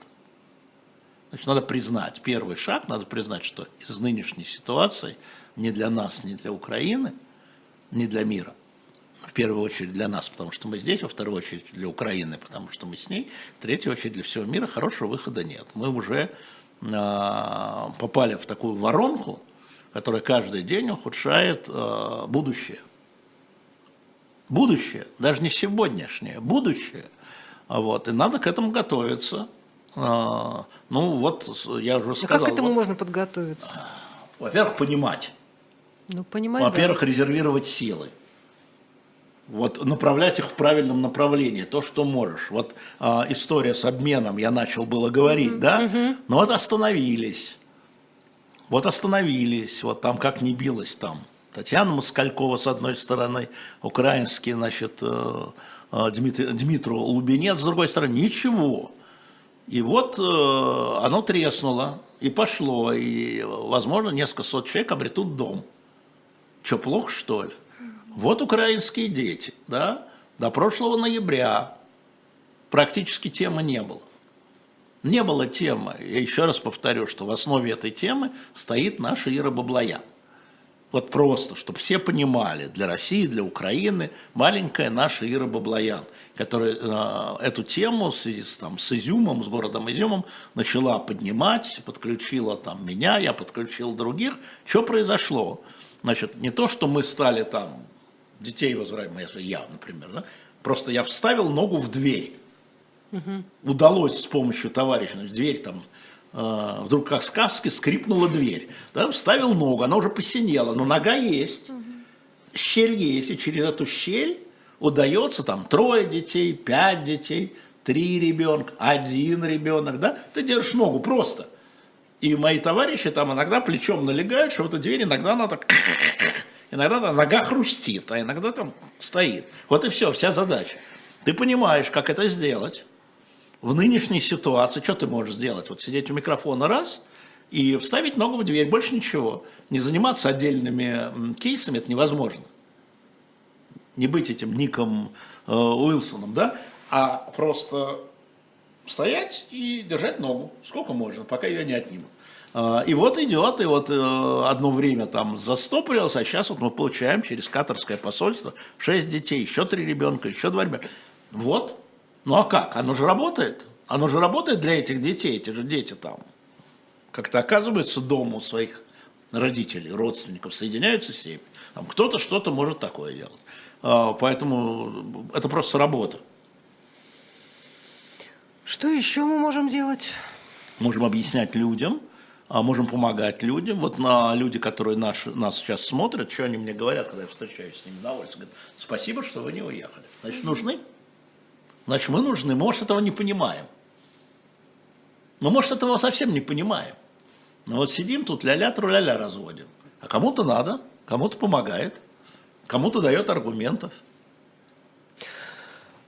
Значит, надо признать, первый шаг, надо признать, что из нынешней ситуации не для нас, не для Украины, не для мира, в первую очередь для нас, потому что мы здесь, во вторую очередь для Украины, потому что мы с ней, в третью очередь для всего мира хорошего выхода нет. Мы уже э, попали в такую воронку, которая каждый день ухудшает э, будущее. Будущее, даже не сегодняшнее, будущее. Вот, и надо к этому готовиться. Э, ну вот, я уже сказал. А как к этому вот, можно подготовиться? Во-первых, понимать. Ну, понимать, Во-первых, да. резервировать силы вот направлять их в правильном направлении, то, что можешь. Вот а, история с обменом, я начал было говорить, mm-hmm. да, mm-hmm. но вот остановились, вот остановились, вот там как не билось там. Татьяна Москалькова с одной стороны, украинский, значит, э, э, Дмитрий, Дмитру Лубенец с другой стороны, ничего. И вот э, оно треснуло, и пошло, и, возможно, несколько сот человек обретут дом. Что, плохо, что ли? Вот украинские дети, да, до прошлого ноября практически темы не было. Не было темы. Я еще раз повторю, что в основе этой темы стоит наша Ира Баблоян. Вот просто, чтобы все понимали, для России, для Украины маленькая наша Ира Баблоян, которая э, эту тему в связи с, там, с Изюмом, с городом Изюмом начала поднимать, подключила там меня, я подключил других. Что произошло? Значит, не то, что мы стали там детей возвращаем, я, например, да, просто я вставил ногу в дверь. Угу. Удалось с помощью товарища, значит, дверь там, э, вдруг как сказки скрипнула дверь. Да, вставил ногу, она уже посинела, но нога есть, угу. щель есть, и через эту щель удается там трое детей, пять детей, три ребенка, один ребенок, да, ты держишь ногу просто. И мои товарищи там иногда плечом налегают, что в эту дверь иногда она так Иногда там нога хрустит, а иногда там стоит. Вот и все, вся задача. Ты понимаешь, как это сделать. В нынешней ситуации что ты можешь сделать? Вот сидеть у микрофона раз и вставить ногу в дверь, больше ничего. Не заниматься отдельными кейсами это невозможно. Не быть этим Ником э, Уилсоном, да, а просто стоять и держать ногу, сколько можно, пока ее не отнимут. А, и вот идет, и вот э, одно время там застопорился, а сейчас вот мы получаем через катарское посольство 6 детей, еще 3 ребенка, еще 2 ребенка. Вот. Ну а как? Оно же работает. Оно же работает для этих детей, эти же дети там. Как-то оказывается дома у своих родителей, родственников, соединяются с ними. Там кто-то что-то может такое делать. А, поэтому это просто работа. Что еще мы можем делать? Можем объяснять людям, а можем помогать людям. Вот на люди, которые наши, нас сейчас смотрят, что они мне говорят, когда я встречаюсь с ними на улице, говорят, спасибо, что вы не уехали. Значит, нужны? Значит, мы нужны, мы, может, этого не понимаем. Мы, может, этого совсем не понимаем. Но вот сидим тут ля-ля, тру-ля-ля разводим. А кому-то надо, кому-то помогает, кому-то дает аргументов.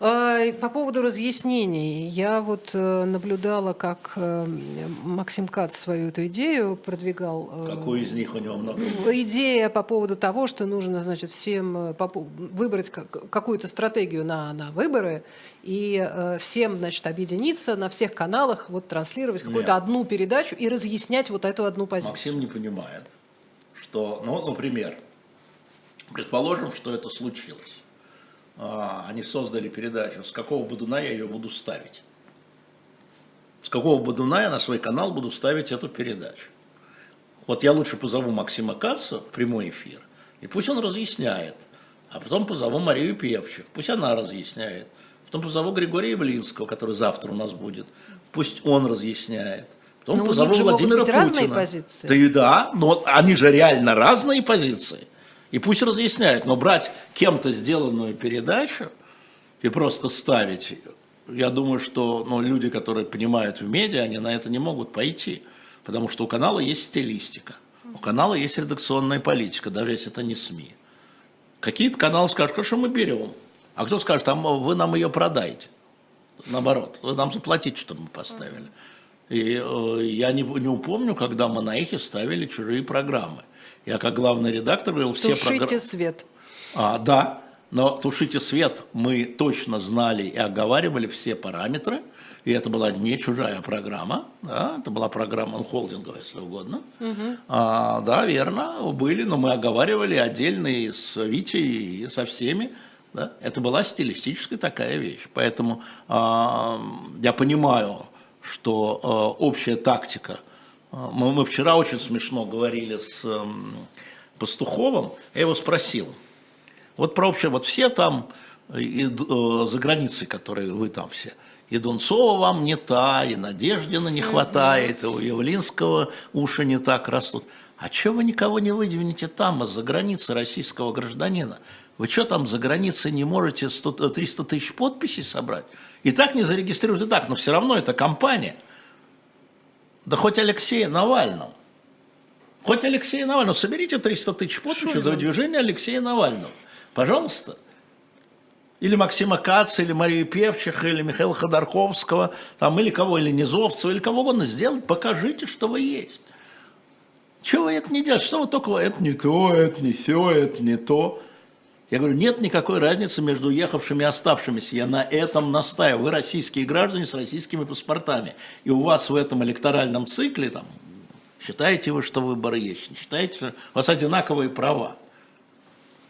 А, по поводу разъяснений. Я вот э, наблюдала, как э, Максим Кац свою эту идею продвигал. Э, Какую из них у него много? Идея по поводу того, что нужно, значит, всем выбрать какую-то стратегию на, на выборы и всем, значит, объединиться на всех каналах, вот транслировать какую-то одну передачу и разъяснять вот эту одну позицию. Максим не понимает, что, ну, например, предположим, что это случилось они создали передачу, с какого Бодуна я ее буду ставить. С какого Бодуна я на свой канал буду ставить эту передачу. Вот я лучше позову Максима Каца в прямой эфир, и пусть он разъясняет. А потом позову Марию Певчих, пусть она разъясняет. Потом позову Григория Блинского, который завтра у нас будет, пусть он разъясняет. Потом но позову Владимира Путина. Разные позиции. Да и да, но они же реально разные позиции. И пусть разъясняют, но брать кем-то сделанную передачу и просто ставить ее, я думаю, что ну, люди, которые понимают в медиа, они на это не могут пойти. Потому что у канала есть стилистика, у канала есть редакционная политика, даже если это не СМИ. Какие-то каналы скажут, хорошо, мы берем. А кто скажет, а вы нам ее продаете. Наоборот, вы нам заплатите, чтобы мы поставили. И э, я не, не упомню, когда мы на эхе ставили чужие программы. Я как главный редактор говорил, все программы... Тушите свет. А, да, но тушите свет мы точно знали и оговаривали все параметры. И это была не чужая программа, да, это была программа холдинговая, если угодно. Угу. А, да, верно, были, но мы оговаривали отдельно и с Витей, и со всеми. Да? Это была стилистическая такая вещь. Поэтому а, я понимаю, что а, общая тактика. А, мы, мы вчера очень смешно говорили с а, Пастуховым, я его спросил, вот про общее, вот все там и, э, за границей, которые вы там все, и Дунцова вам не та, и Надеждина не хватает, и у Явлинского уши не так растут. А чего вы никого не выдвинете там, из-за границы российского гражданина? Вы что там за границей не можете 100, 300 тысяч подписей собрать? И так не зарегистрируют, и так, но все равно это компания. Да хоть Алексея Навального. Хоть Алексея Навального. Соберите 300 тысяч подписей за движение Алексея Навального. Пожалуйста. Или Максима Каца, или Марию Певчих, или Михаила Ходорковского, там, или кого, или Низовцева, или кого угодно сделать, покажите, что вы есть. Чего вы это не делаете? Что вы только, это не то, это не все, это не то. Я говорю, нет никакой разницы между уехавшими и оставшимися. Я на этом настаиваю. Вы российские граждане с российскими паспортами. И у вас в этом электоральном цикле, там, считаете вы, что выборы есть, не считаете, что у вас одинаковые права.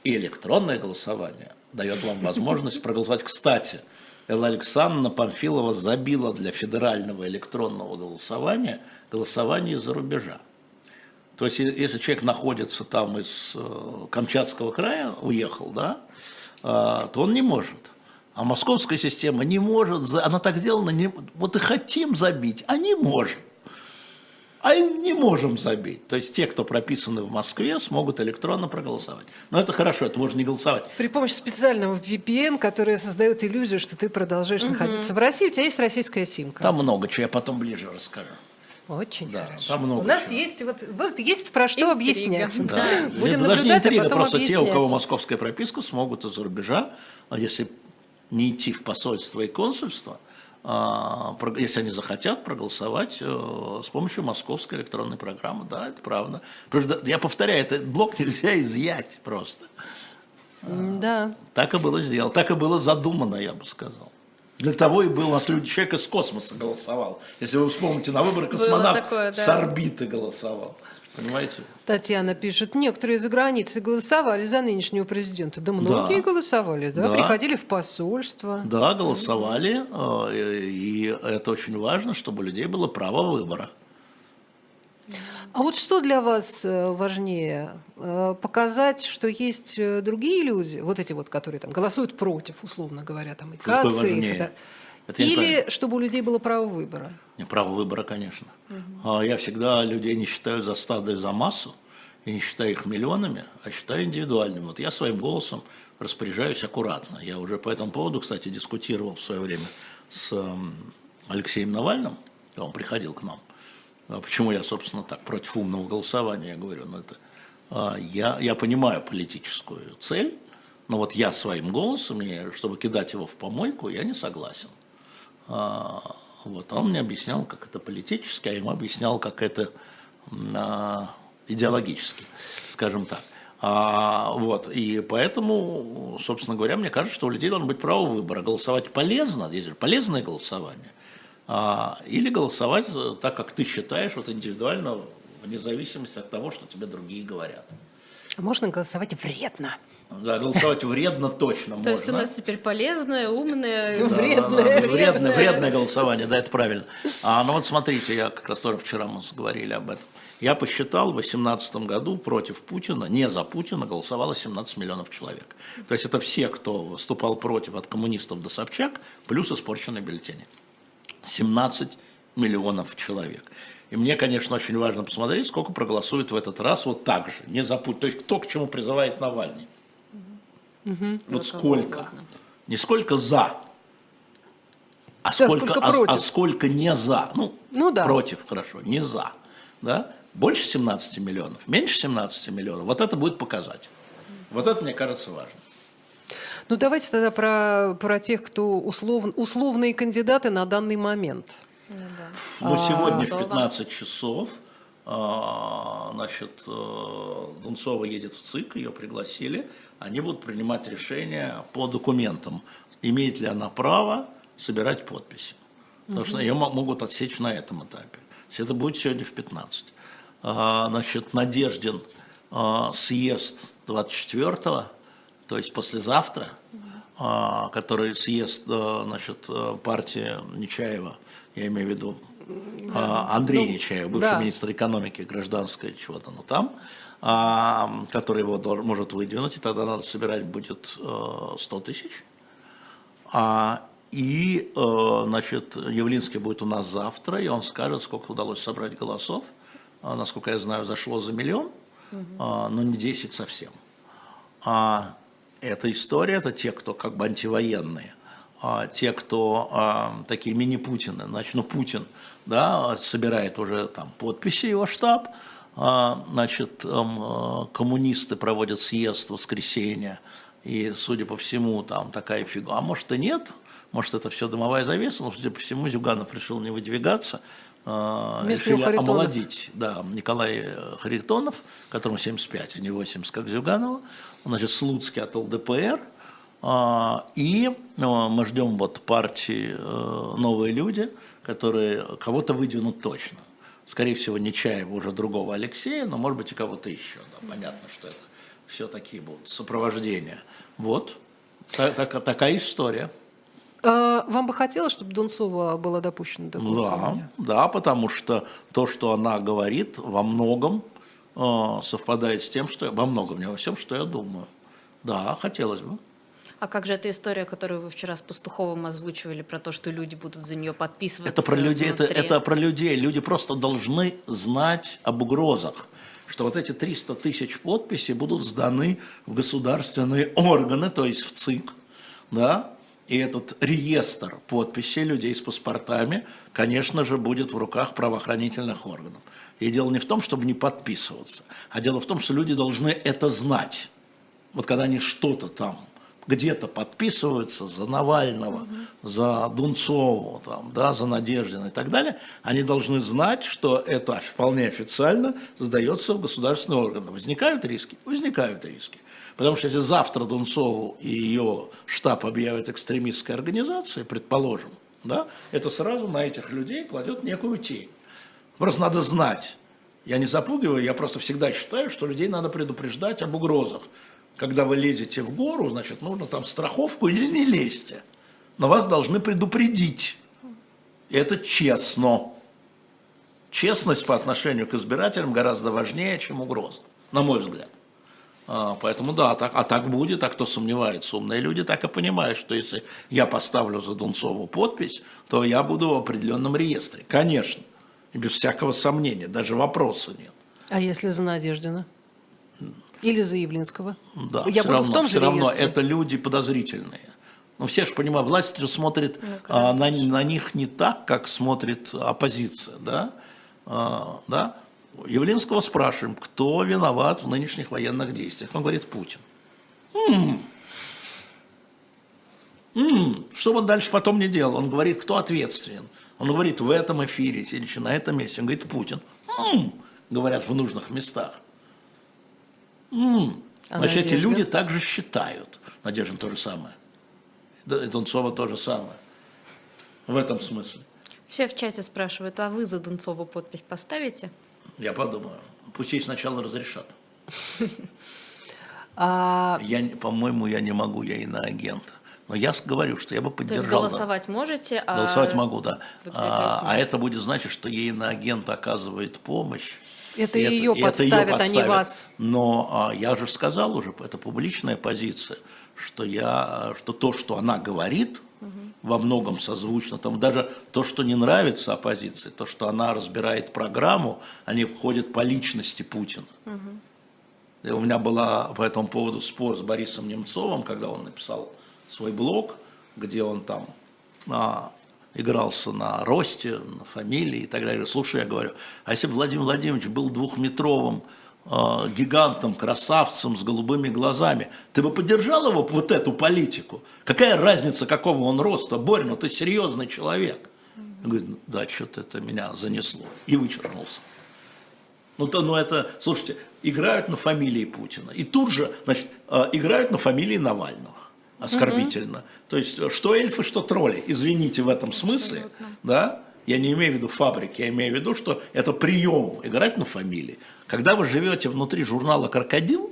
И электронное голосование дает вам возможность проголосовать. Кстати, Элла Александровна Памфилова забила для федерального электронного голосования голосование из-за рубежа. То есть, если человек находится там из э, Камчатского края, уехал, да, э, то он не может. А московская система не может, она так сделана, не, вот и хотим забить, а не можем а не можем забить. То есть те, кто прописаны в Москве, смогут электронно проголосовать. Но это хорошо, это можно не голосовать. При помощи специального VPN, который создает иллюзию, что ты продолжаешь угу. находиться в России, у тебя есть российская симка. Там много чего, я потом ближе расскажу. Очень да, хорошо. Там много у нас чего. есть вот, вот есть про что Интрига. объяснять. Да. Да. Будем Это даже не интрига, а просто объяснять. те, у кого московская прописка, смогут из-за рубежа, а если не идти в посольство и консульство – а, если они захотят проголосовать э, с помощью московской электронной программы. Да, это правда. Я повторяю, этот блок нельзя изъять просто. Да. Так и было сделано, так и было задумано, я бы сказал. Для того и был у нас люди, человек из космоса голосовал. Если вы вспомните, на выборы космонавт такое, да. с орбиты голосовал. Понимаете? Татьяна пишет, некоторые за границей голосовали за нынешнего президента. Да многие да. голосовали, да? да? Приходили в посольство. Да, голосовали. Э, и это очень важно, чтобы у людей было право выбора. А вот что для вас э, важнее? Э, показать, что есть другие люди, вот эти вот, которые там голосуют против, условно говоря, там и Кацы, и это Или чтобы у людей было право выбора? Не, право выбора, конечно. Угу. Я всегда людей не считаю за стадо и за массу, и не считаю их миллионами, а считаю индивидуальными. Вот я своим голосом распоряжаюсь аккуратно. Я уже по этому поводу, кстати, дискутировал в свое время с эм, Алексеем Навальным, он приходил к нам. А почему я, собственно, так против умного голосования, я говорю, ну это а, я, я понимаю политическую цель, но вот я своим голосом, чтобы кидать его в помойку, я не согласен. А, вот, он мне объяснял, как это политически, а ему объяснял, как это идеологически, скажем так. А, вот, и поэтому, собственно говоря, мне кажется, что у людей должно быть право выбора. Голосовать полезно, есть же полезное голосование, или голосовать так, как ты считаешь, вот индивидуально, вне зависимости от того, что тебе другие говорят. Можно голосовать вредно. Да, голосовать вредно точно можно. То есть у нас теперь полезное, умное, вредное. Вредное голосование, да, это правильно. А, ну вот смотрите, я как раз тоже вчера мы говорили об этом. Я посчитал, в 2018 году против Путина, не за Путина, голосовало 17 миллионов человек. То есть это все, кто выступал против, от коммунистов до Собчак, плюс испорченные бюллетени. 17 миллионов человек. И мне, конечно, очень важно посмотреть, сколько проголосует в этот раз вот так же, не за Путина. То есть кто к чему призывает Навальный. Угу. Вот сколько? Не сколько за, а да, сколько, сколько а, а сколько не за. Ну, ну да. против, хорошо, не за. Да? Больше 17 миллионов, меньше 17 миллионов. Вот это будет показатель. Вот это, мне кажется, важно. Ну, давайте тогда про, про тех, кто услов, условные кандидаты на данный момент. Ну, да. ну сегодня в 15 часов а, значит, э, Дунцова едет в ЦИК, ее пригласили, они будут принимать решение по документам, имеет ли она право собирать подписи. Потому что ее могут отсечь на этом этапе. Это будет сегодня в 15. А, значит, Надеждин а, съезд 24-го, то есть послезавтра, который съезд значит, партии Нечаева, я имею в виду а, Андрей ну, Нечаев, бывший да. министр экономики, гражданское чего-то, ну там, а, который его может выдвинуть, и тогда надо собирать будет 100 э, тысяч. А, и, э, значит, Явлинский будет у нас завтра, и он скажет, сколько удалось собрать голосов. Насколько я знаю, зашло за миллион, угу. но не 10 совсем. А эта история, это те, кто как бы антивоенные – а, те, кто а, такие мини-Путины, значит, ну, Путин, да, собирает уже там подписи его штаб, а, значит, коммунисты проводят съезд в воскресенье, и, судя по всему, там такая фигура, а может и нет, может это все дымовая завеса, но, судя по всему, Зюганов решил не выдвигаться, решили омолодить, да, Николай Харитонов, которому 75, а не 80, как Зюганова, значит, Слуцкий от ЛДПР – а, и ну, мы ждем вот партии э, «Новые люди», которые кого-то выдвинут точно. Скорее всего, не Чаева, уже другого Алексея, но, может быть, и кого-то еще. Да. Понятно, что это все такие будут сопровождения. Вот. Так, так, такая история. А, вам бы хотелось, чтобы Дунцова была допущена до голосования? Да, да, потому что то, что она говорит, во многом совпадает с тем, что во многом, не во всем, что я думаю. Да, хотелось бы. А как же эта история, которую вы вчера с Пастуховым озвучивали, про то, что люди будут за нее подписываться? Это про людей, это, это про людей. Люди просто должны знать об угрозах что вот эти 300 тысяч подписей будут сданы в государственные органы, то есть в ЦИК, да, и этот реестр подписей людей с паспортами, конечно же, будет в руках правоохранительных органов. И дело не в том, чтобы не подписываться, а дело в том, что люди должны это знать. Вот когда они что-то там где-то подписываются за Навального, угу. за Дунцову, там, да, за Надеждина и так далее, они должны знать, что это вполне официально сдается в государственные органы. Возникают риски? Возникают риски. Потому что если завтра Дунцову и ее штаб объявят экстремистской организацией, предположим, да, это сразу на этих людей кладет некую тень. Просто надо знать. Я не запугиваю, я просто всегда считаю, что людей надо предупреждать об угрозах когда вы лезете в гору, значит, нужно там страховку или не лезьте. Но вас должны предупредить. И это честно. Честность по отношению к избирателям гораздо важнее, чем угроза, на мой взгляд. А, поэтому да, так, а так будет, а кто сомневается, умные люди так и понимают, что если я поставлю за Дунцову подпись, то я буду в определенном реестре, конечно, и без всякого сомнения, даже вопроса нет. А если за Надеждина? Или за Явлинского. Да, Я все буду равно, в том все же равно реестре. это люди подозрительные. Ну, все же понимают, власть же смотрит ну, а, на, на них не так, как смотрит оппозиция, да? А, да? Явлинского спрашиваем, кто виноват в нынешних военных действиях. Он говорит, Путин. М-м. М-м. Что он дальше потом не делал? Он говорит, кто ответственен? Он говорит, в этом эфире, сидящий на этом месте, он говорит, Путин. М-м. Говорят в нужных местах. М-м. А Значит, эти люди также считают. Надежда то же самое. И Дунцова то же самое. В этом смысле. Все в чате спрашивают, а вы за Дунцову подпись поставите? Я подумаю. Пусть ей сначала разрешат. А... Я, по-моему, я не могу, я иноагент. Но я говорю, что я бы поддержал. То есть голосовать да. можете? А... Голосовать могу, да. А, а это будет значить, что ей иноагент оказывает помощь это и ее это, подставят, это ее подставят, а не вас. Но а, я же сказал уже, это публичная позиция, что, я, что то, что она говорит. Во многом созвучно, там даже то, что не нравится оппозиции, то, что она разбирает программу, они входят по личности Путина. И у меня была по этому поводу спор с Борисом Немцовым, когда он написал свой блог, где он там а, игрался на росте, на фамилии и так далее. Слушай, я говорю, а если бы Владимир Владимирович был двухметровым гигантом, красавцем с голубыми глазами, ты бы поддержал его вот эту политику? Какая разница, какого он роста? Борь, ну ты серьезный человек. Говорит, да, что-то это меня занесло. И вычеркнулся. Ну, то, ну это, слушайте, играют на фамилии Путина. И тут же, значит, э, играют на фамилии Навального. Оскорбительно. Угу. То есть, что эльфы, что тролли. Извините в этом смысле, Абсолютно. да? Я не имею в виду фабрики, я имею в виду, что это прием играть на фамилии. Когда вы живете внутри журнала «Крокодил»,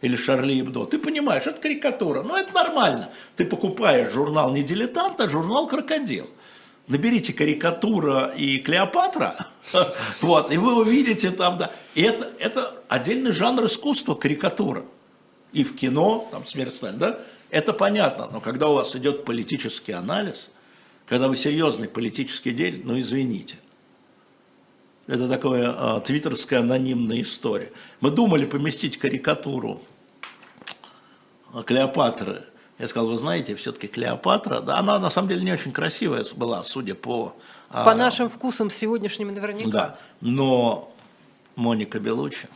или Шарли Эбдо, ты понимаешь, это карикатура, но это нормально. Ты покупаешь журнал не «Дилетант», а журнал «Крокодил» наберите карикатура и Клеопатра, вот, и вы увидите там, да, и это, это отдельный жанр искусства, карикатура. И в кино, там, смерть Сталина, да, это понятно, но когда у вас идет политический анализ, когда вы серьезный политический деятель, ну, извините, это такая а, твиттерская анонимная история. Мы думали поместить карикатуру Клеопатры – я сказал, вы знаете, все-таки Клеопатра, да, она на самом деле не очень красивая была, судя по... А, по а, нашим вкусам сегодняшним наверняка. Да, но Моника Белучи,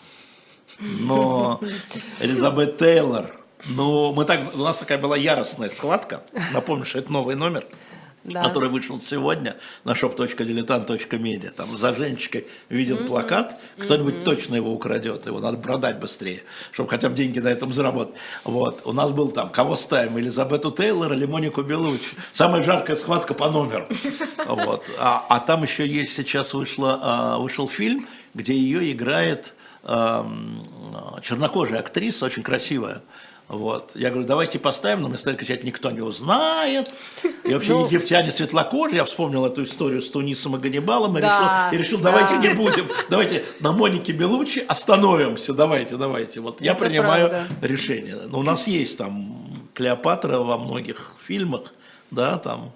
но Элизабет Тейлор, ну, мы так, у нас такая была яростная схватка, напомню, что это новый номер, да. который вышел сегодня на shop.diletant.media. Там за Женечкой виден mm-hmm. плакат, кто-нибудь mm-hmm. точно его украдет, его надо продать быстрее, чтобы хотя бы деньги на этом заработать. Вот. У нас был там, кого ставим, Элизабету Тейлор или Монику Белучи. Самая жаркая схватка по номеру. Вот. А, а там еще есть, сейчас вышла, а, вышел фильм, где ее играет чернокожая актриса, очень красивая. Вот. Я говорю, давайте поставим, но мы стали кричать, никто не узнает. И вообще ну, египтяне светлокожие, я вспомнил эту историю с Тунисом и Ганнибалом, и, да, решил, и решил, давайте да. не будем, давайте на Монике Белучи остановимся, давайте, давайте. Вот я Это принимаю правда. решение. Но у нас есть там Клеопатра во многих фильмах, да, там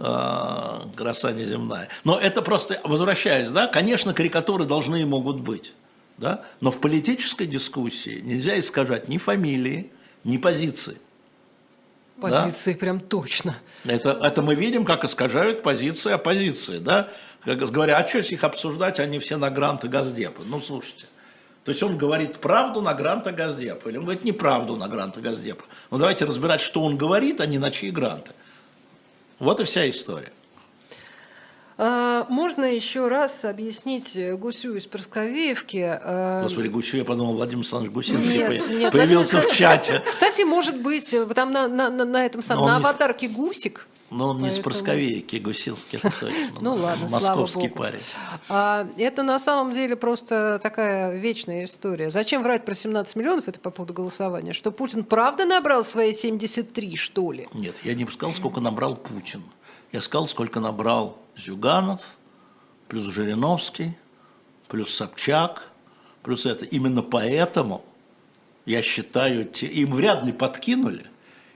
э, краса неземная. Но это просто, возвращаясь, да, конечно, карикатуры должны и могут быть. Да? Но в политической дискуссии нельзя искажать ни фамилии, не позиции. Позиции да? прям точно. Это, это мы видим, как искажают позиции оппозиции. Да? Как говоря, а что их обсуждать, они все на гранты Газдепа. Ну, слушайте. То есть он говорит правду на гранта Газдепа, или он говорит неправду на гранта Газдепа. Ну, давайте разбирать, что он говорит, а не на чьи гранты. Вот и вся история. А, можно еще раз объяснить Гусю из Просковеевки? А, Господи, Гусю, я подумал, Владимир Александрович Гусинский нет, нет, появился Владимир... в чате. Кстати, может быть, там на, на, на этом самом, на аватарке не... Гусик. Но он Поэтому... не с Просковеевки, Гусинский. Ну ладно, Московский парень. А, это на самом деле просто такая вечная история. Зачем врать про 17 миллионов, это по поводу голосования, что Путин правда набрал свои 73, что ли? Нет, я не сказал, сколько набрал Путин. Я сказал, сколько набрал Зюганов, плюс Жириновский, плюс Собчак, плюс это. Именно поэтому я считаю, те, им вряд ли подкинули,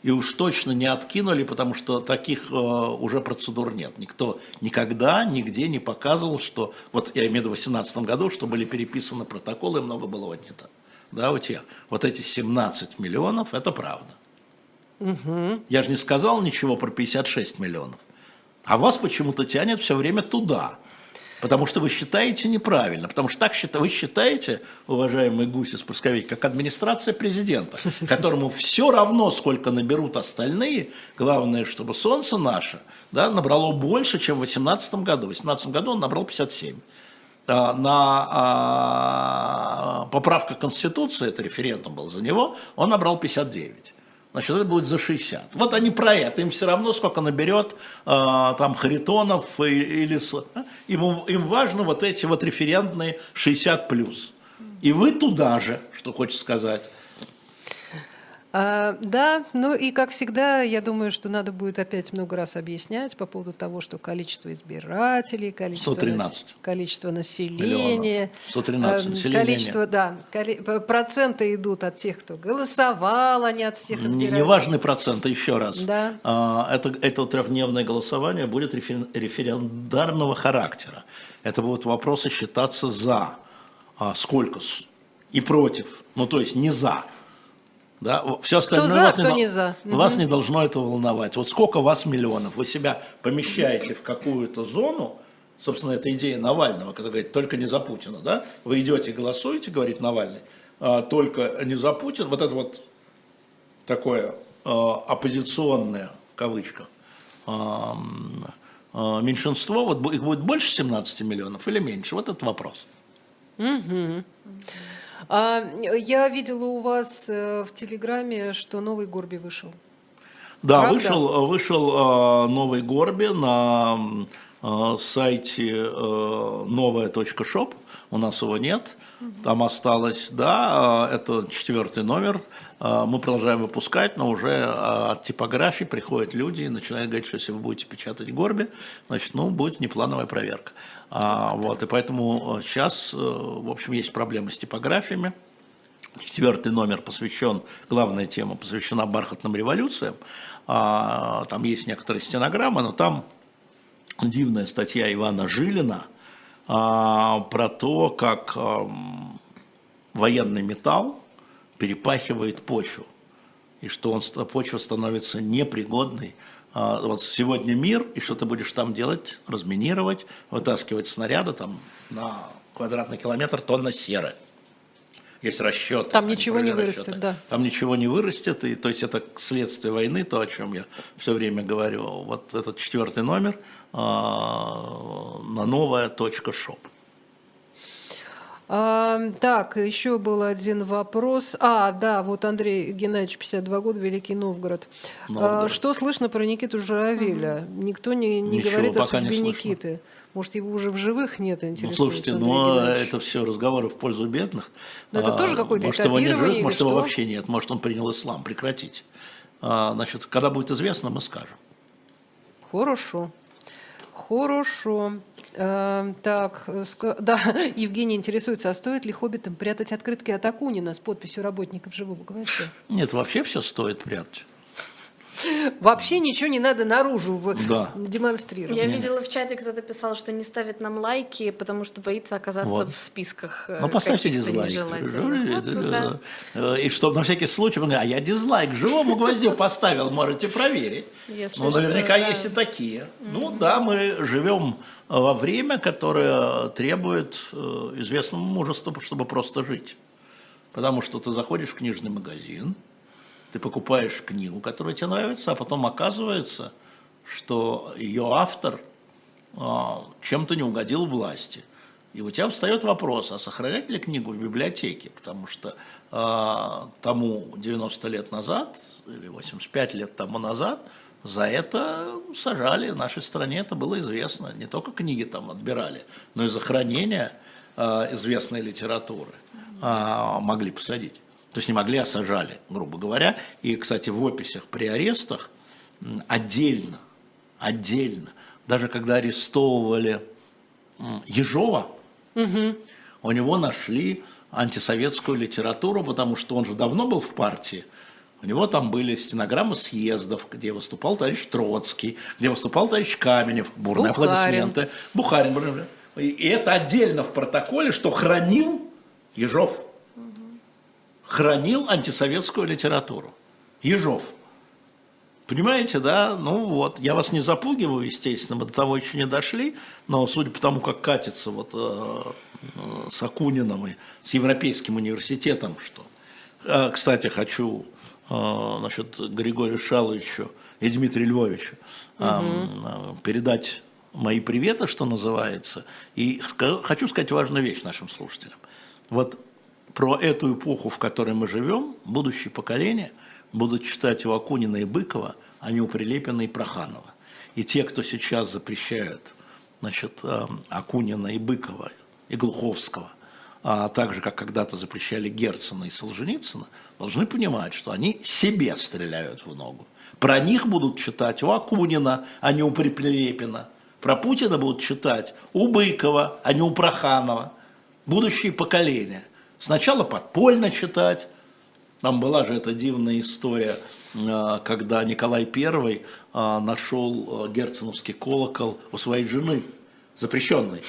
и уж точно не откинули, потому что таких э, уже процедур нет. Никто никогда, нигде не показывал, что, вот я имею в виду в 2018 году, что были переписаны протоколы, и много было отнято. Да, у тех. Вот эти 17 миллионов, это правда. Угу. Я же не сказал ничего про 56 миллионов. А вас почему-то тянет все время туда. Потому что вы считаете неправильно. Потому что так считаете, вы считаете, уважаемый гуси из Пусковик, как администрация президента, которому все равно, сколько наберут остальные. Главное, чтобы солнце наше да, набрало больше, чем в 2018 году. В 2018 году он набрал 57 а, на а, поправка Конституции, это референдум был за него, он набрал 59 значит, это будет за 60. Вот они про это, им все равно, сколько наберет э, там Харитонов или... Им, им важно вот эти вот референтные 60 плюс. И вы туда же, что хочется сказать. А, да, ну и как всегда, я думаю, что надо будет опять много раз объяснять по поводу того, что количество избирателей, количество, 113. Нас, количество населения, 113 э, населения. количество, да, проценты идут от тех, кто голосовал, а не от всех избирателей. Неважный не процент, еще раз. Да. А, это, это трехдневное голосование будет рефер, референдарного характера. Это будут вопросы считаться за, а, сколько и против, ну то есть не за. Да? Все остальное кто за, вас, кто не, не за. вас угу. не должно это волновать. Вот сколько вас миллионов, вы себя помещаете в какую-то зону, собственно, это идея Навального, когда говорит, только не за Путина, да? Вы идете голосуете, говорит Навальный, а, только не за Путина, вот это вот такое а, оппозиционное, в кавычках, а, меньшинство, вот их будет больше 17 миллионов или меньше? Вот этот вопрос. Угу. А, я видела у вас в Телеграме, что новый Горби вышел. Да, Правда? вышел, вышел новый Горби на сайте новая.шоп. У нас его нет. Там осталось, да, это четвертый номер. Мы продолжаем выпускать, но уже от типографии приходят люди и начинают говорить, что если вы будете печатать Горби, значит, ну, будет неплановая проверка. Вот, и поэтому сейчас, в общем, есть проблемы с типографиями. Четвертый номер посвящен, главная тема посвящена бархатным революциям. Там есть некоторые стенограммы, но там дивная статья Ивана Жилина – а, про то, как а, военный металл перепахивает почву, и что он, почва становится непригодной. А, вот сегодня мир, и что ты будешь там делать? Разминировать, вытаскивать снаряды там на квадратный километр тонна серы. Есть расчет. Там ничего не вырастет, расчеты. да. Там ничего не вырастет, и, то есть это следствие войны, то, о чем я все время говорю. Вот этот четвертый номер – а, на новая точка шоп. А, так, еще был один вопрос. А, да, вот Андрей Геннадьевич, 52 года, Великий Новгород. Новгород. А, что слышно про Никиту Журавеля? Угу. Никто не, не говорит о судьбе Никиты. Может, его уже в живых нет, интересуется Ну, слушайте, но это все разговоры в пользу бедных. Но это а, тоже какой-то Может, его нет живых, может, его вообще нет. Может, он принял ислам. Прекратите. А, значит, когда будет известно, мы скажем. Хорошо. Хорошо. Э, так, да, Евгений интересуется, а стоит ли хоббитам прятать открытки от Акунина с подписью работников живого гвоздя? Нет, вообще все стоит прятать. Вообще ничего не надо наружу да. демонстрировать. Я видела в чате, кто-то писал, что не ставит нам лайки, потому что боится оказаться вот. в списках. Э, ну, поставьте дизлайк. Вот, да. И чтобы на всякий случай, а я дизлайк живому гвоздю поставил, можете проверить. Если ну, наверняка что, да. есть и такие. Mm-hmm. Ну да, мы живем во время, которое требует э, известного мужества, чтобы просто жить. Потому что ты заходишь в книжный магазин, ты покупаешь книгу, которая тебе нравится, а потом оказывается, что ее автор а, чем-то не угодил власти. И у тебя встает вопрос, а сохранять ли книгу в библиотеке? Потому что э, тому 90 лет назад, или 85 лет тому назад, за это сажали. В нашей стране это было известно. Не только книги там отбирали, но и за хранение э, известной литературы э, могли посадить. То есть не могли, а сажали, грубо говоря. И, кстати, в описях при арестах отдельно, отдельно, даже когда арестовывали Ежова, угу. у него нашли антисоветскую литературу, потому что он же давно был в партии. У него там были стенограммы съездов, где выступал товарищ Троцкий, где выступал товарищ Каменев, бурные Бухарин. аплодисменты. Бухарин. И это отдельно в протоколе, что хранил Ежов хранил антисоветскую литературу. Ежов. Понимаете, да? Ну вот, я вас не запугиваю, естественно, мы до того еще не дошли, но судя по тому, как катится вот э, э, с Акуниным и с Европейским университетом, что... Э, кстати, хочу э, насчет Григорию Шаловичу и Дмитрию Львовичу э, угу. передать мои приветы, что называется, и хочу сказать важную вещь нашим слушателям. Вот про эту эпоху, в которой мы живем, будущее поколение будут читать у Акунина и Быкова, а не у Прилепина и Проханова. И те, кто сейчас запрещают значит, Акунина и Быкова, и Глуховского, а также, как когда-то запрещали Герцена и Солженицына, должны понимать, что они себе стреляют в ногу. Про них будут читать у Акунина, а не у Прилепина. Про Путина будут читать у Быкова, а не у Проханова. Будущие поколения. Сначала подпольно читать. Там была же эта дивная история, а, когда Николай I а, нашел а, герценовский колокол у своей жены запрещенный.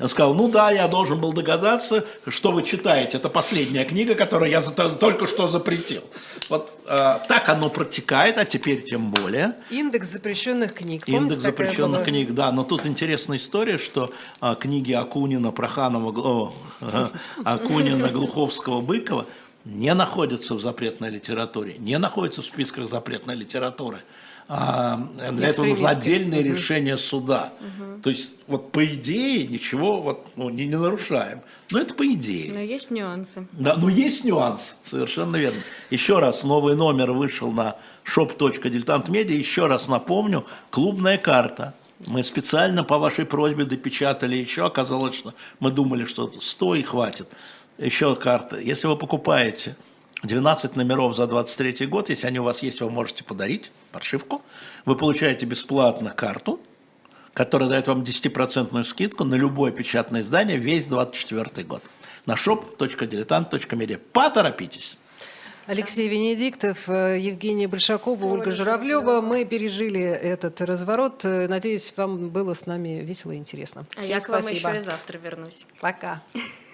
Он сказал, ну да, я должен был догадаться, что вы читаете. Это последняя книга, которую я только что запретил. Вот э, так оно протекает, а теперь тем более. Индекс запрещенных книг. Помните, Индекс запрещенных книг, да. Но тут интересная история, что э, книги Акунина, Проханова, о, э, Акунина, Глуховского, Быкова не находятся в запретной литературе, не находятся в списках запретной литературы. А для этого нужно отдельное угу. решение суда. Угу. То есть, вот по идее, ничего вот, ну, не, не нарушаем. Но это по идее. Но есть нюансы. Да, но есть нюанс, совершенно верно. Еще раз, новый номер вышел на shop.diletantmedia. Еще раз напомню, клубная карта. Мы специально по вашей просьбе допечатали еще, оказалось, что мы думали, что 100 и хватит. Еще карта. Если вы покупаете 12 номеров за 23 год, если они у вас есть, вы можете подарить подшивку. Вы получаете бесплатно карту, которая дает вам 10% скидку на любое печатное издание весь 24 год. На shop.diletant.media. Поторопитесь! Алексей Венедиктов, э, Евгения Большакова, Ольга Журавлева. Мы пережили этот разворот. Надеюсь, вам было с нами весело и интересно. А Всем я к спасибо. вам еще и завтра вернусь. Пока.